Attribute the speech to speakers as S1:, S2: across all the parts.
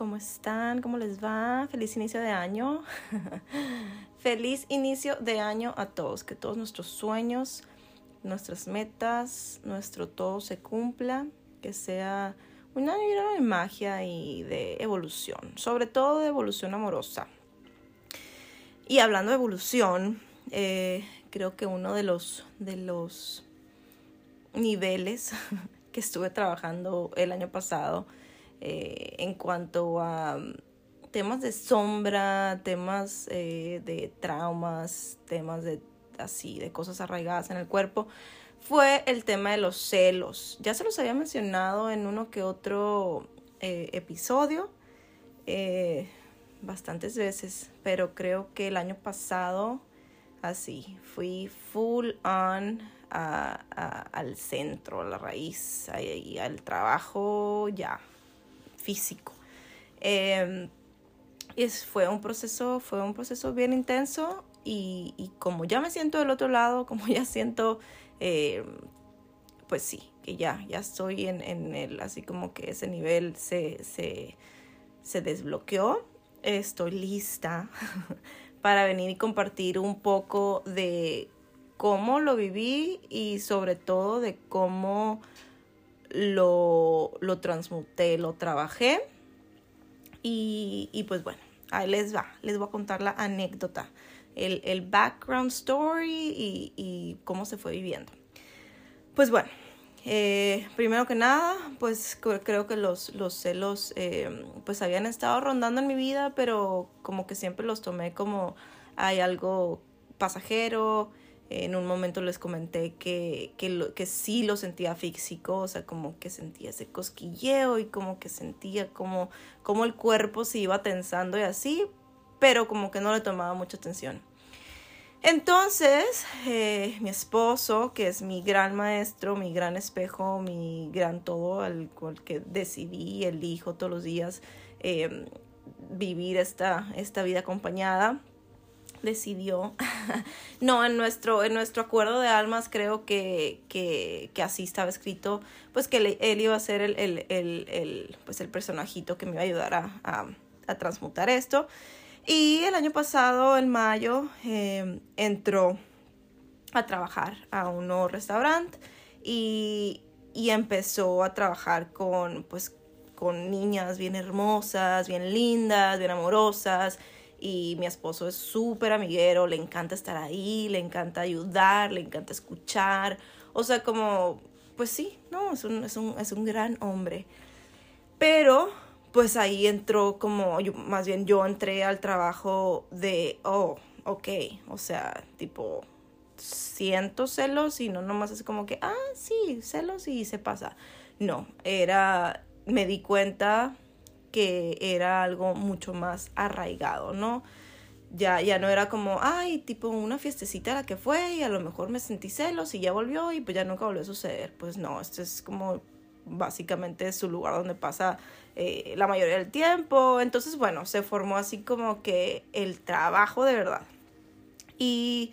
S1: ¿cómo están? ¿Cómo les va? Feliz inicio de año. Feliz inicio de año a todos. Que todos nuestros sueños, nuestras metas, nuestro todo se cumpla. Que sea un año lleno de magia y de evolución. Sobre todo de evolución amorosa. Y hablando de evolución, eh, creo que uno de los, de los niveles que estuve trabajando el año pasado eh, en cuanto a mm, temas de sombra, temas eh, de traumas, temas de así, de cosas arraigadas en el cuerpo, fue el tema de los celos. Ya se los había mencionado en uno que otro eh, episodio, bastantes veces, pero creo que el año pasado, así, fui full on al centro, a la raíz, y al trabajo ya, físico. Em, y fue un proceso, fue un proceso bien intenso y, como ya me siento del otro lado, como ya siento, em, pues sí, que ya, ya estoy en, en, el, así como que ese nivel se, se, se desbloqueó, estoy lista para venir y compartir un poco de cómo lo viví y sobre todo de cómo lo, lo transmuté, lo trabajé. Y, y, pues bueno, ahí les va, les voy a contar la anécdota, el, el background story y, y, cómo se fue viviendo. Pues bueno, eh, primero que nada, pues creo que los, los celos eh, pues habían estado rondando en mi vida, pero como que siempre los tomé como hay algo pasajero, en un momento les comenté que, que, que sí lo sentía físico, o sea, como que sentía ese cosquilleo y como que sentía como, como el cuerpo se iba tensando y así, pero como que no le tomaba mucha atención. Entonces, eh, mi esposo, que es mi gran maestro, mi gran espejo, mi gran todo, al cual que decidí, elijo todos los días eh, vivir esta, esta vida acompañada, decidió, no, en nuestro, en nuestro acuerdo de almas creo que, que, que así estaba escrito, pues que él iba a ser el, el, el, el, pues el personajito que me iba a ayudar a, a, a transmutar esto. Y el año pasado, en mayo, eh, entró a trabajar a un nuevo restaurante y, y empezó a trabajar con, pues, con niñas bien hermosas, bien lindas, bien amorosas y mi esposo es súper amiguero, le encanta estar ahí, le encanta ayudar, le encanta escuchar, o sea, como, pues sí, no, es un, es un, es un gran hombre. Pero, pues ahí entró como, más bien yo entré al trabajo de, oh, ok, o sea, tipo, siento celos y no nomás es como que, ah, sí, celos y se pasa. No, era, me di cuenta que era algo mucho más arraigado, ¿no? Ya, ya no era como, ay, tipo una fiestecita a la que fue y a lo mejor me sentí celos y ya volvió y pues ya nunca volvió a suceder. Pues no, esto es como básicamente su lugar donde pasa eh, la mayoría del tiempo. Entonces, bueno, se formó así como que el trabajo de verdad. Y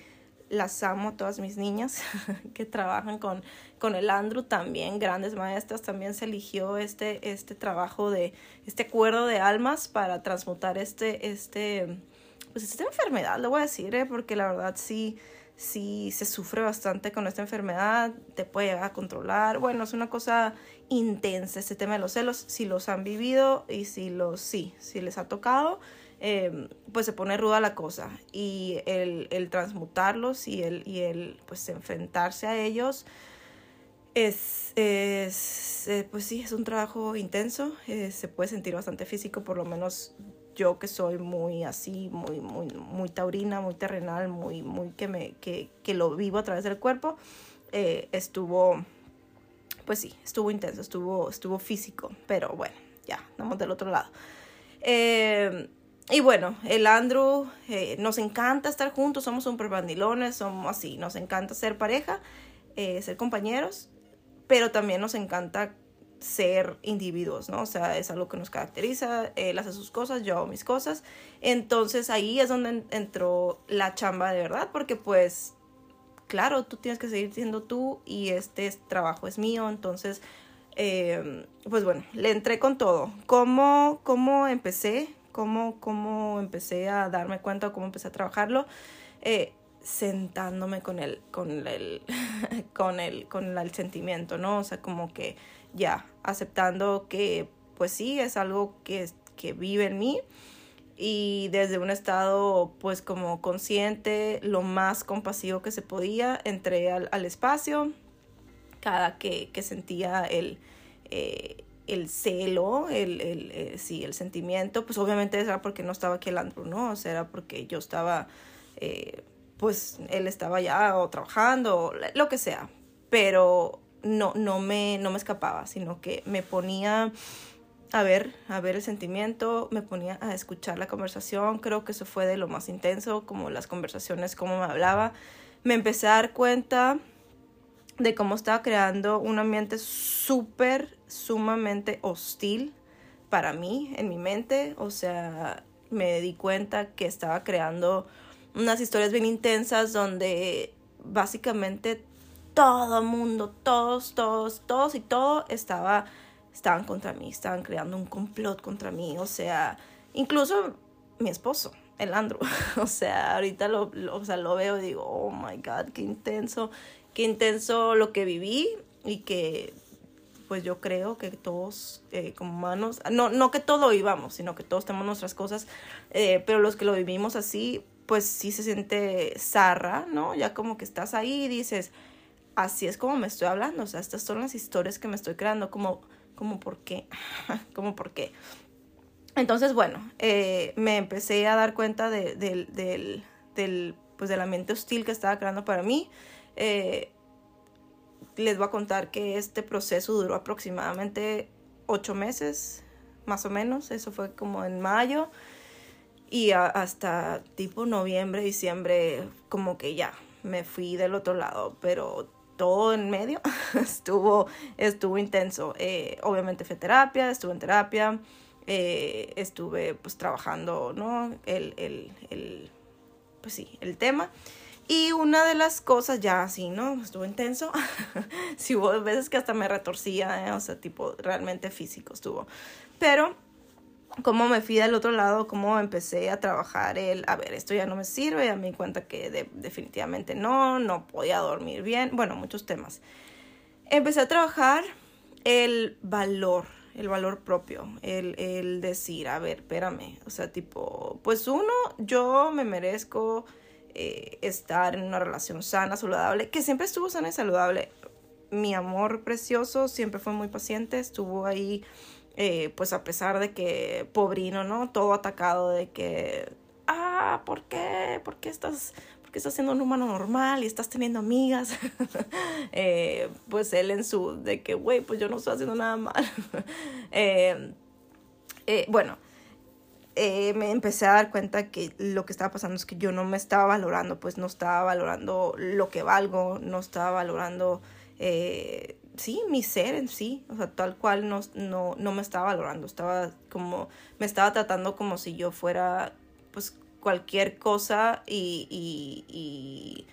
S1: las amo todas mis niñas que trabajan con, con el Andrew también, grandes maestras, también se eligió este, este trabajo de, este acuerdo de almas para transmutar este, este, pues esta enfermedad, lo voy a decir, ¿eh? porque la verdad sí, sí se sufre bastante con esta enfermedad, te puede llegar a controlar, bueno, es una cosa intensa este tema de los celos, si los han vivido y si los, sí, si les ha tocado, Em, pues se pone ruda la cosa y el, el transmutarlos y el, y el pues enfrentarse a ellos es, eh, pues sí, es un trabajo intenso, eh, se puede sentir bastante físico, por lo menos yo que soy muy así, muy, muy, muy taurina, muy terrenal, muy, muy que, me, que, que lo vivo a través del cuerpo, eh, estuvo, pues sí, estuvo intenso, estuvo, estuvo físico, pero bueno, ya, vamos del otro lado. Eh, y bueno, el Andrew, nos encanta estar juntos, somos super bandilones, somos así, nos encanta ser pareja, ser compañeros, pero también nos encanta ser individuos, ¿no? O sea, es algo que nos caracteriza, él hace sus cosas, yo hago mis cosas, entonces ahí es donde entró la chamba de verdad, porque pues, claro, tú tienes que seguir siendo tú y este trabajo es mío, entonces eh, pues bueno, le entré con todo. ¿Cómo, cómo empecé? ¿Cómo, ¿Cómo empecé a darme cuenta? ¿Cómo empecé a trabajarlo? Eh, sentándome con el, con el, con el, con el sentimiento, ¿no? O sea, como que ya, aceptando que, pues sí, es algo que, que vive en mí y desde un estado pues como consciente, lo más compasivo que se podía, entré al, espacio cada que, que sentía el, eh, el celo, el, el, eh, sí, el sentimiento, pues obviamente era porque no estaba aquí el ¿no? O sea, era porque yo estaba, eh, pues él estaba ya o trabajando, o lo que sea, pero no, no, me, no me escapaba, sino que me ponía a ver, a ver el sentimiento, me ponía a escuchar la conversación, creo que eso fue de lo más intenso, como las conversaciones, cómo me hablaba, me empecé a dar cuenta de cómo estaba creando un ambiente súper, sumamente hostil para mí, en mi mente, o sea, me di cuenta que estaba creando unas historias bien intensas donde básicamente todo mundo, todos, todos, todos y todo estaba estaban contra mí, estaban creando un complot contra mí, o sea, incluso mi esposo, el Andrew, o sea, ahorita lo, o sea, lo veo y digo, oh my God, qué intenso, qué intenso lo que viví y que pues yo creo que todos eh, como humanos, no, no que todo vivamos, sino que todos tenemos nuestras cosas, eh, pero los que lo vivimos así, pues sí se siente zarra, ¿no? Ya como que estás ahí y dices, así es como me estoy hablando, o sea, estas son las historias que me estoy creando, como como por qué, como por qué. Entonces, bueno, eh, me empecé a dar cuenta de, del, del, pues, del ambiente hostil que estaba creando para mí. Eh, les voy a contar que este proceso duró aproximadamente ocho meses, más o menos. Eso fue como en mayo. Y hasta tipo noviembre, diciembre, como que ya me fui del otro lado. Pero todo en medio estuvo, estuvo intenso. Eh, obviamente fue terapia, estuve en terapia, eh, estuve pues trabajando, ¿no? El, el, el, pues sí, el tema. Y una de las cosas ya así, ¿no? Estuvo intenso. sí hubo veces que hasta me retorcía, ¿eh? o sea, tipo, realmente físico estuvo. Pero cómo me fui del otro lado, cómo empecé a trabajar el, a ver, esto ya no me sirve, ya me cuenta que definitivamente no, no podía dormir bien, bueno, muchos temas. Empecé a trabajar el valor, el valor propio, el, el decir, a ver, espérame, o sea, tipo, pues uno, yo me merezco eh, estar en una relación sana, saludable, que siempre estuvo sana y saludable. Mi amor precioso siempre fue muy paciente, estuvo ahí eh, pues a pesar de que pobrino, ¿no? Todo atacado de que, ah, ¿por qué? ¿Por qué estás, por qué estás siendo un humano normal y estás teniendo amigas? Eh, pues él en su, de que, güey, pues yo no estoy haciendo nada mal. Eh, bueno, me empecé a dar cuenta que lo que estaba pasando es que yo no me estaba valorando, pues no estaba valorando lo que valgo, no estaba valorando sí, mi ser en sí, o sea, tal cual no, no, no me estaba valorando, estaba como, me estaba tratando como si yo fuera, pues, cualquier cosa y, y, y,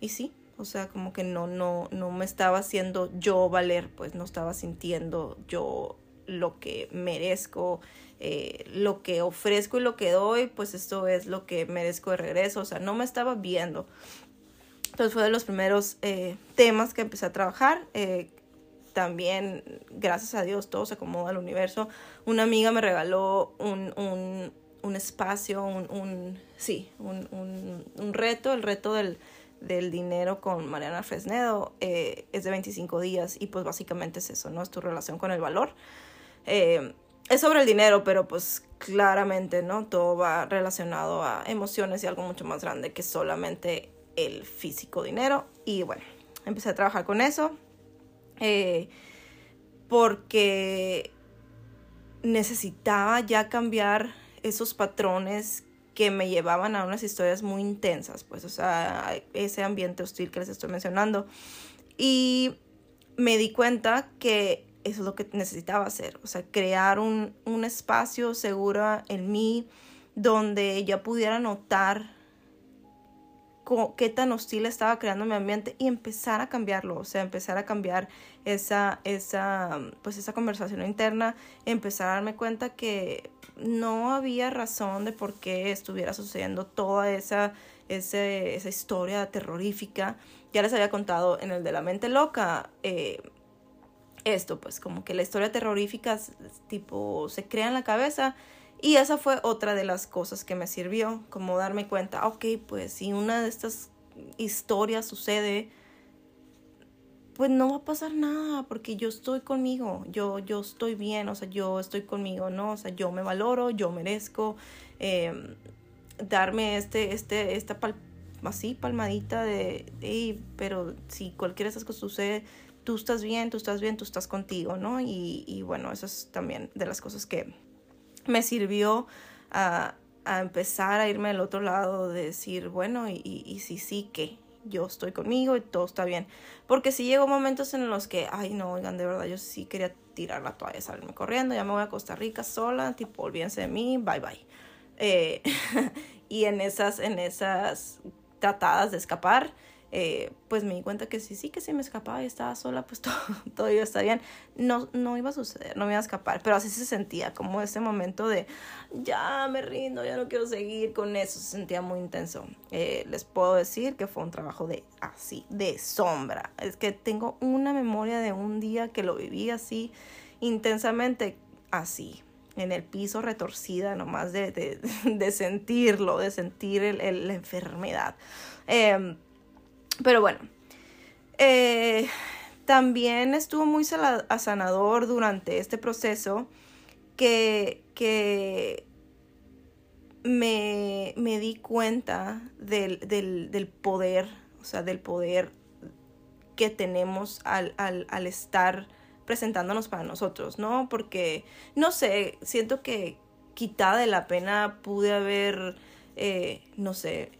S1: y sí, o sea, como que no, no, no me estaba haciendo yo valer, pues no estaba sintiendo yo lo que merezco, eh, lo que ofrezco y lo que doy, pues esto es lo que merezco de regreso, o sea, no me estaba viendo. Entonces fue de los primeros eh, temas que empecé a trabajar. Eh, también, gracias a Dios, todo se acomoda al universo. Una amiga me regaló un, un, un espacio, un, un sí, un, reto, el reto del, del dinero con Mariana Fresnedo eh, es de 25 días y pues básicamente es eso, ¿no? Es tu relación con el valor. Eh, es sobre el dinero, pero pues claramente, ¿no? Todo va relacionado a emociones y algo mucho más grande que solamente el físico dinero. Y bueno, empecé a trabajar con eso. Eh, porque necesitaba ya cambiar esos patrones que me llevaban a unas historias muy intensas, pues, o sea, ese ambiente hostil que les estoy mencionando. Y me di cuenta que eso es lo que necesitaba hacer, o sea, crear un, un espacio seguro en mí donde ya pudiera notar qué tan hostil estaba creando mi ambiente y empezar a cambiarlo, o sea, empezar a cambiar esa, esa, pues esa conversación interna, empezar a darme cuenta que no había razón de por qué estuviera sucediendo toda esa, esa historia terrorífica. Ya les había contado en el de la mente loca, eh, esto, pues como que la historia terrorífica tipo se crea en la cabeza y esa fue otra de las cosas que me sirvió, como darme cuenta, ok, pues si una de estas historias sucede, pues no va a pasar nada porque yo estoy conmigo, yo, yo estoy bien, o sea, yo estoy conmigo, ¿no? O sea, yo me valoro, yo merezco em, darme este, este, esta así palmadita de, pero si cualquiera de esas cosas sucede, tú estás bien, tú estás bien, tú estás contigo, ¿no? Y, y bueno, eso es también de las cosas que me sirvió a, empezar a irme al otro lado, de decir, bueno, y, y, sí, sí, que yo estoy conmigo y todo está bien. Porque si llegó momentos en los que, ay, no, oigan, de verdad, yo sí quería tirar la toalla, salirme corriendo, ya me voy a Costa Rica sola, tipo, olvídense de mí, bye bye. Eh, y en esas, en esas tratadas de escapar, eh, pues me di cuenta que sí, sí, que si me escapaba y estaba sola, pues todo, todo iba a estar bien. No, no iba a suceder, no me iba a escapar, pero así se sentía, como ese momento de, ya me rindo, ya no quiero seguir con eso, se sentía muy intenso. Eh, les puedo decir que fue un trabajo de así, de sombra. Es que tengo una memoria de un día que lo viví así, intensamente, así, en el piso retorcida, nomás de, de, de sentirlo, de sentir el, la enfermedad. Eh, pero bueno, eh, también estuvo muy sanador durante este proceso que, que me, me, di cuenta del, del, del, poder, o sea, del poder que tenemos al, al, al, estar presentándonos para nosotros, ¿no? Porque, no sé, siento que quitada de la pena pude haber, eh, no sé,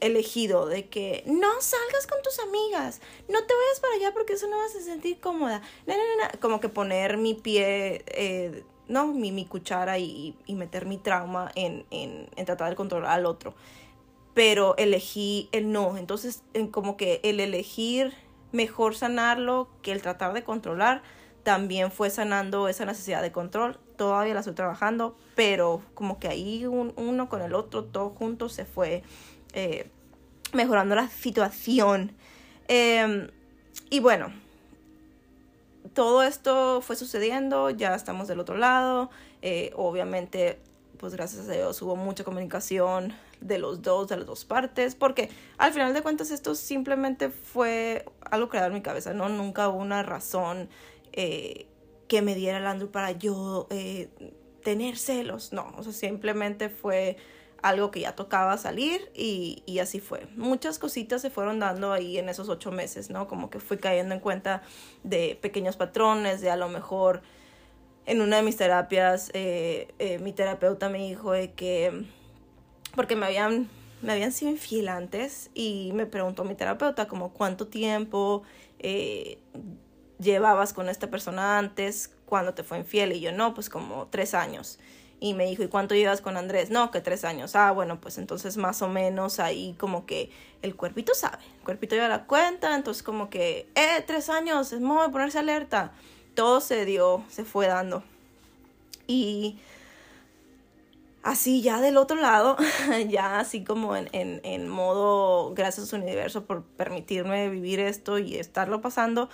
S1: elegido de que no salgas con tus amigas, no te vayas para allá porque eso no vas a sentir cómoda. Como que poner mi pie, eh, no, mi, mi cuchara y, y, meter mi trauma en, en, en, tratar de controlar al otro. Pero elegí el no. Entonces, en como que el elegir mejor sanarlo que el tratar de controlar también fue sanando esa necesidad de control. Todavía la estoy trabajando, pero como que ahí un, uno con el otro, todo junto se fue eh, mejorando la situación. Em, y bueno, todo esto fue sucediendo, ya estamos del otro lado. Eh, obviamente, pues gracias a Dios hubo mucha comunicación de los dos, de las dos partes, porque al final de cuentas esto simplemente fue algo creado en mi cabeza, ¿no? Nunca hubo una razón eh, que me diera el Andrew para yo tener celos, no, o sea, simplemente fue algo que ya tocaba salir y, así fue. Muchas cositas se fueron dando ahí en esos ocho meses, ¿no? Como que fui cayendo en cuenta de pequeños patrones, de a lo mejor en una de mis terapias, eh, eh, mi terapeuta me dijo de que, porque me habían, me habían sido infiel antes y me preguntó mi terapeuta como cuánto tiempo eh, llevabas con esta persona antes, cuando te fue infiel y yo no, pues como tres años. Y me dijo, ¿y cuánto llevas con Andrés? No, que tres años. Ah, bueno, pues entonces más o menos ahí como que el cuerpito sabe. El cuerpito lleva la cuenta, entonces como que, eh, tres años, es modo de ponerse alerta. Todo se dio, se fue dando. Y así ya del otro lado, ya así como en, en, en modo, gracias universo por permitirme vivir esto y estarlo pasando,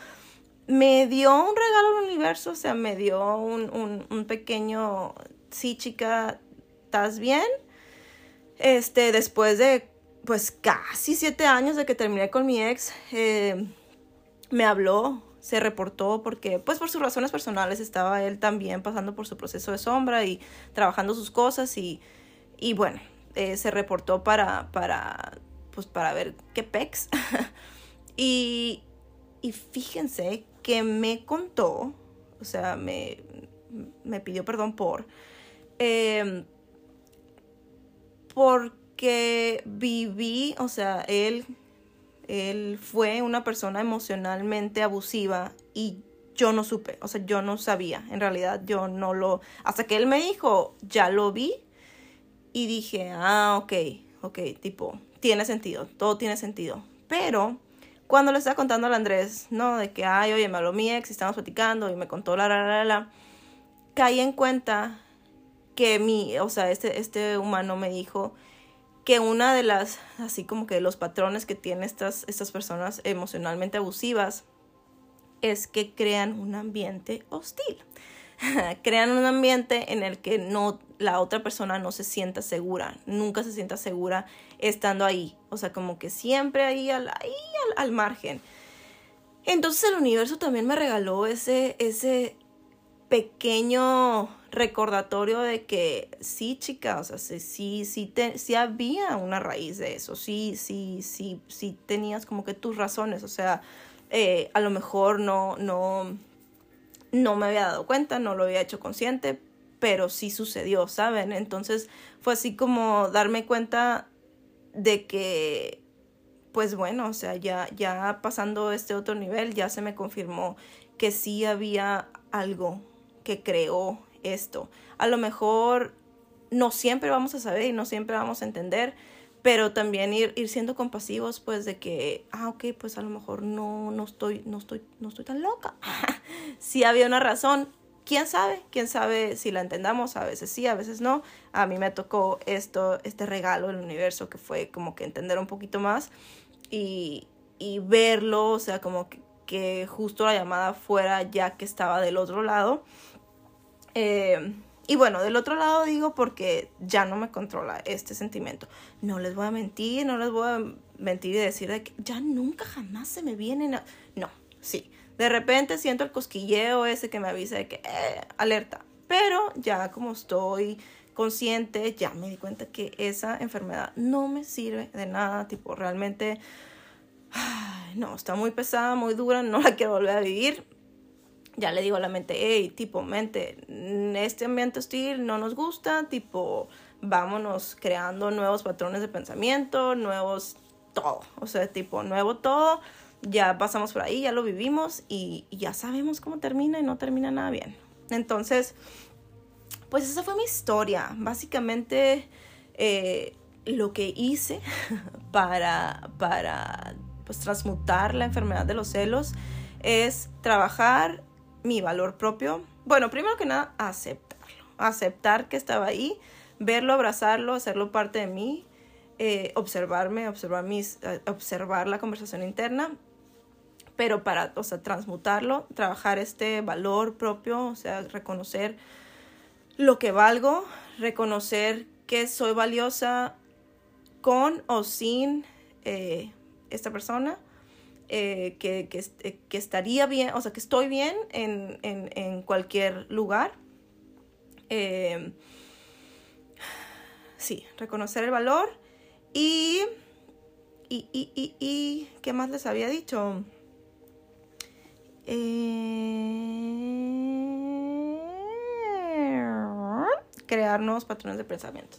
S1: me dio un regalo al universo, o sea, me dio un, un pequeño sí, chica, ¿estás bien? Este, después de, pues, casi siete años de que terminé con mi ex, eh, me habló, se reportó porque, pues, por sus razones personales estaba él también pasando por su proceso de sombra y trabajando sus cosas y, y bueno, eh, se reportó para, para, pues, para ver qué pex. y, y fíjense que me contó, o sea, me, me pidió perdón por Em, porque viví, o sea, él, él fue una persona emocionalmente abusiva y yo no supe, o sea, yo no sabía, en realidad yo no lo, hasta que él me dijo, ya lo vi y dije, ah, ok, ok, tipo, tiene sentido, todo tiene sentido. Pero cuando le estaba contando al Andrés, ¿no? De que, ay, oye, me habló mi ex y estábamos platicando y me contó la, la, la, la, caí en cuenta que mi, o sea, este, este humano me dijo que una de las, así como que los patrones que tienen estas, estas personas emocionalmente abusivas es que crean un ambiente hostil. crean un ambiente en el que no la otra persona no se sienta segura, nunca se sienta segura estando ahí, o sea, como que siempre ahí al, ahí al, margen. Entonces el universo también me regaló ese, ese pequeño recordatorio de que sí, chica, o sea, sí, sí, sí había una raíz de eso, sí, sí, sí, sí tenías como que tus razones, o sea, eh, a lo mejor no, no, no me había dado cuenta, no lo había hecho consciente, pero sí sucedió, ¿saben? Entonces fue así como darme cuenta de que, pues bueno, o sea, ya, ya pasando este otro nivel, ya se me confirmó que sí había algo que creó esto. A lo mejor no siempre vamos a saber y no siempre vamos a entender, pero también ir, ir siendo compasivos, pues de que, ah, ok, pues a lo mejor no, no, estoy, no, estoy, no estoy tan loca. si había una razón, quién sabe, quién sabe si la entendamos, a veces sí, a veces no. A mí me tocó esto, este regalo del universo que fue como que entender un poquito más y, y verlo, o sea, como que, que, justo la llamada fuera ya que estaba del otro lado. Eh, y bueno, del otro lado digo porque ya no me controla este sentimiento. No les voy a mentir, no les voy a mentir y decir que ya nunca jamás se me viene. No, sí. De repente siento el cosquilleo ese que me avisa de que, eh, alerta. Pero ya como estoy consciente, ya me di cuenta que esa enfermedad no me sirve de nada. Tipo, realmente, no, está muy pesada, muy dura, no la quiero volver a vivir ya le digo a la mente, hey, tipo, mente, este ambiente hostil no nos gusta, tipo, vámonos creando nuevos patrones de pensamiento, nuevos todo, o sea, tipo, nuevo todo, ya pasamos por ahí, ya lo vivimos y, ya sabemos cómo termina y no termina nada bien. Entonces, pues esa fue mi historia, básicamente eh, lo que hice para, para, pues, transmutar la enfermedad de los celos es trabajar mi valor propio. Bueno, primero que nada, aceptarlo. Aceptar que estaba ahí, verlo, abrazarlo, hacerlo parte de mí, eh, observarme, observar, mis, eh, observar la conversación interna, pero para, o sea, transmutarlo, trabajar este valor propio, o sea, reconocer lo que valgo, reconocer que soy valiosa con o sin eh, esta persona eh, que, eh, que, estaría bien, o sea, que estoy bien en, en, en cualquier lugar. Eh, sí, reconocer el valor y, y, y, y, y ¿qué más les había dicho? Crear nuevos patrones de pensamiento.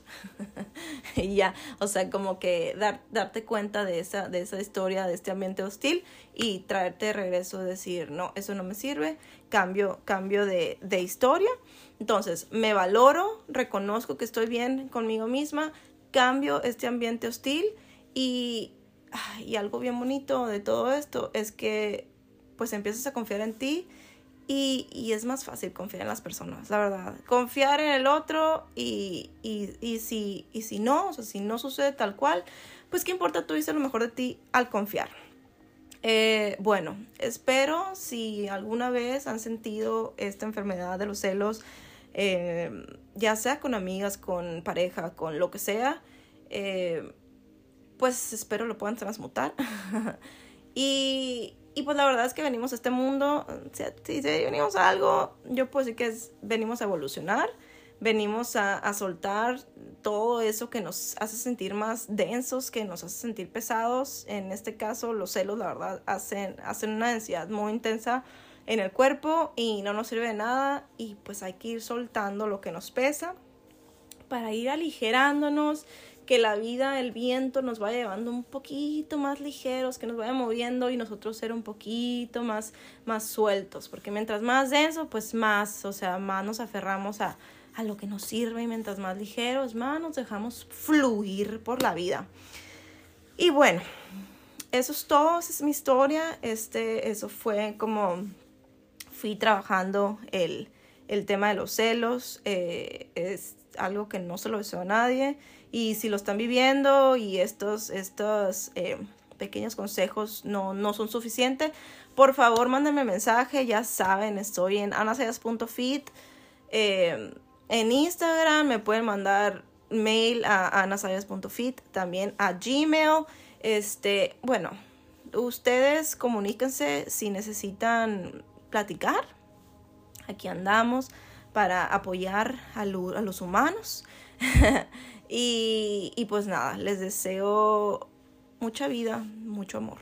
S1: y ya, o sea, como que dar, darte cuenta de esa, de esa historia, de este ambiente hostil y traerte de regreso, decir, no, eso no me sirve, cambio, cambio de, de historia. Entonces, me valoro, reconozco que estoy bien conmigo misma, cambio este ambiente hostil y, y algo bien bonito de todo esto es que pues empiezas a confiar en ti y, es más fácil confiar en las personas, la verdad. Confiar en el otro y, y, y, si, y si no, o sea, si no sucede tal cual, pues qué importa, tú dices lo mejor de ti al confiar. Eh, bueno, espero si alguna vez han sentido esta enfermedad de los celos, eh, ya sea con amigas, con pareja, con lo que sea, eh, pues espero lo puedan transmutar. y, y pues la verdad es que venimos a este mundo, si, venimos a algo, yo puedo decir que es, venimos a evolucionar, venimos a, a, soltar todo eso que nos hace sentir más densos, que nos hace sentir pesados. En este caso, los celos, la verdad, hacen, hacen una densidad muy intensa en el cuerpo y no nos sirve de nada y pues hay que ir soltando lo que nos pesa para ir aligerándonos que la vida, el viento nos vaya llevando un poquito más ligeros, que nos vaya moviendo y nosotros ser un poquito más, más sueltos, porque mientras más denso, pues más, o sea, más nos aferramos a, a lo que nos sirve y mientras más ligeros, más nos dejamos fluir por la vida. Y bueno, eso es todo, esa es mi historia. Este, eso fue como fui trabajando el, el tema de los celos. Eh, es algo que no se lo deseo a nadie. Y si lo están viviendo y estos, estos eh, pequeños consejos no, no son suficientes, por favor mándenme mensaje. Ya saben, estoy en anasayas.fit. Eh, en Instagram me pueden mandar mail a anasayas.fit, también a Gmail. Este, bueno, ustedes comuníquense si necesitan platicar. Aquí andamos para apoyar a, los humanos. y, y pues nada, les deseo mucha vida, mucho amor.